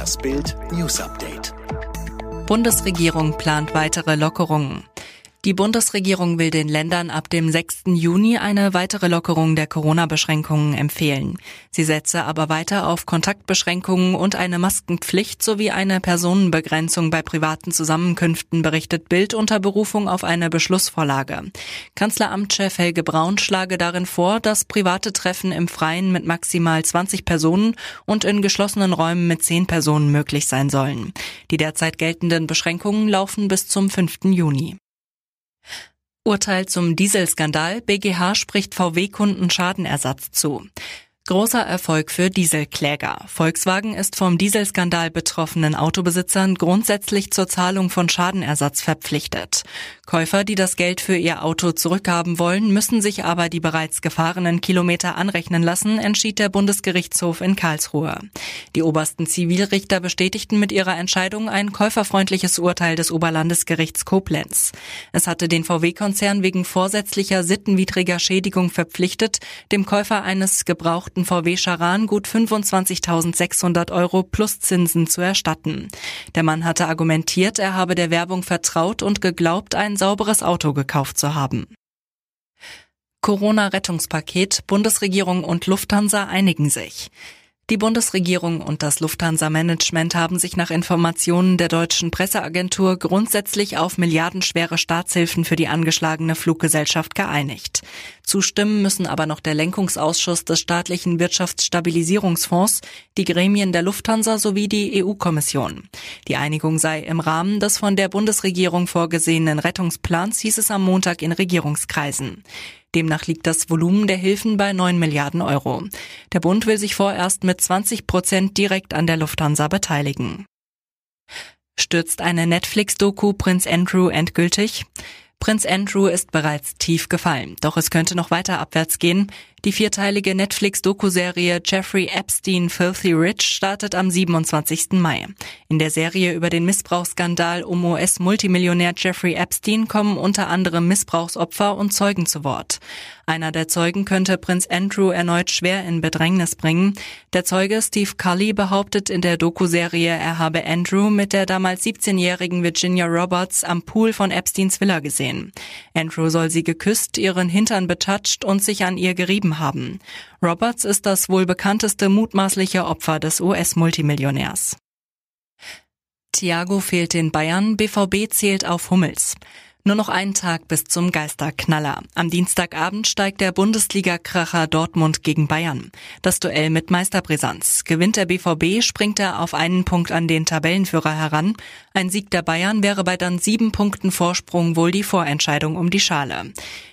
Das Bild News Update. Bundesregierung plant weitere Lockerungen. Die Bundesregierung will den Ländern ab dem 6. Juni eine weitere Lockerung der Corona-Beschränkungen empfehlen. Sie setze aber weiter auf Kontaktbeschränkungen und eine Maskenpflicht sowie eine Personenbegrenzung bei privaten Zusammenkünften, berichtet Bild unter Berufung auf eine Beschlussvorlage. Kanzleramtschef Helge Braun schlage darin vor, dass private Treffen im Freien mit maximal 20 Personen und in geschlossenen Räumen mit 10 Personen möglich sein sollen. Die derzeit geltenden Beschränkungen laufen bis zum 5. Juni. Urteil zum Dieselskandal. BGH spricht VW-Kunden Schadenersatz zu. Großer Erfolg für Dieselkläger. Volkswagen ist vom Dieselskandal betroffenen Autobesitzern grundsätzlich zur Zahlung von Schadenersatz verpflichtet. Käufer, die das Geld für ihr Auto zurückhaben wollen, müssen sich aber die bereits gefahrenen Kilometer anrechnen lassen, entschied der Bundesgerichtshof in Karlsruhe. Die obersten Zivilrichter bestätigten mit ihrer Entscheidung ein käuferfreundliches Urteil des Oberlandesgerichts Koblenz. Es hatte den VW-Konzern wegen vorsätzlicher sittenwidriger Schädigung verpflichtet, dem Käufer eines gebrauchten gebrauchten VW Charan gut 25.600 Euro plus Zinsen zu erstatten. Der Mann hatte argumentiert, er habe der Werbung vertraut und geglaubt, ein sauberes Auto gekauft zu haben. Corona-Rettungspaket, Bundesregierung und Lufthansa einigen sich. Die Bundesregierung und das Lufthansa-Management haben sich nach Informationen der deutschen Presseagentur grundsätzlich auf milliardenschwere Staatshilfen für die angeschlagene Fluggesellschaft geeinigt. Zustimmen müssen aber noch der Lenkungsausschuss des staatlichen Wirtschaftsstabilisierungsfonds, die Gremien der Lufthansa sowie die EU-Kommission. Die Einigung sei im Rahmen des von der Bundesregierung vorgesehenen Rettungsplans, hieß es am Montag in Regierungskreisen. Demnach liegt das Volumen der Hilfen bei 9 Milliarden Euro. Der Bund will sich vorerst mit 20 Prozent direkt an der Lufthansa beteiligen. Stürzt eine Netflix-Doku Prinz Andrew endgültig? Prinz Andrew ist bereits tief gefallen, doch es könnte noch weiter abwärts gehen. Die vierteilige Netflix-Doku-Serie Jeffrey Epstein Filthy Rich startet am 27. Mai. In der Serie über den Missbrauchsskandal um US-Multimillionär Jeffrey Epstein kommen unter anderem Missbrauchsopfer und Zeugen zu Wort. Einer der Zeugen könnte Prinz Andrew erneut schwer in Bedrängnis bringen. Der Zeuge Steve Cully behauptet in der Doku-Serie, er habe Andrew mit der damals 17-jährigen Virginia Roberts am Pool von Epsteins Villa gesehen. Andrew soll sie geküsst, ihren Hintern betatscht und sich an ihr gerieben gegeben haben. Roberts ist das wohl bekannteste mutmaßliche Opfer des US-Multimillionärs. Thiago fehlt in Bayern, BVB zählt auf Hummels. Nur noch einen Tag bis zum Geisterknaller. Am Dienstagabend steigt der Bundesliga-Kracher Dortmund gegen Bayern. Das Duell mit Meisterbrisanz. Gewinnt der BVB, springt er auf einen Punkt an den Tabellenführer heran. Ein Sieg der Bayern wäre bei dann sieben Punkten Vorsprung wohl die Vorentscheidung um die Schale.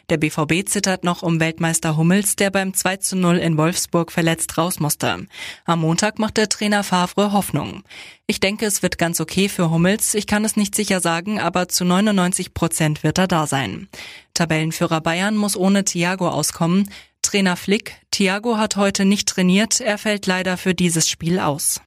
Der BVB zittert noch um Weltmeister Hummels, der beim 2 zu 0 in Wolfsburg verletzt raus musste. Am Montag macht der Trainer Favre Hoffnung. Ich denke, es wird ganz okay für Hummels. Ich kann es nicht sicher sagen, aber zu 99 Prozent wird er da sein. Tabellenführer Bayern muss ohne Thiago auskommen. Trainer Flick, Thiago hat heute nicht trainiert, er fällt leider für dieses Spiel aus.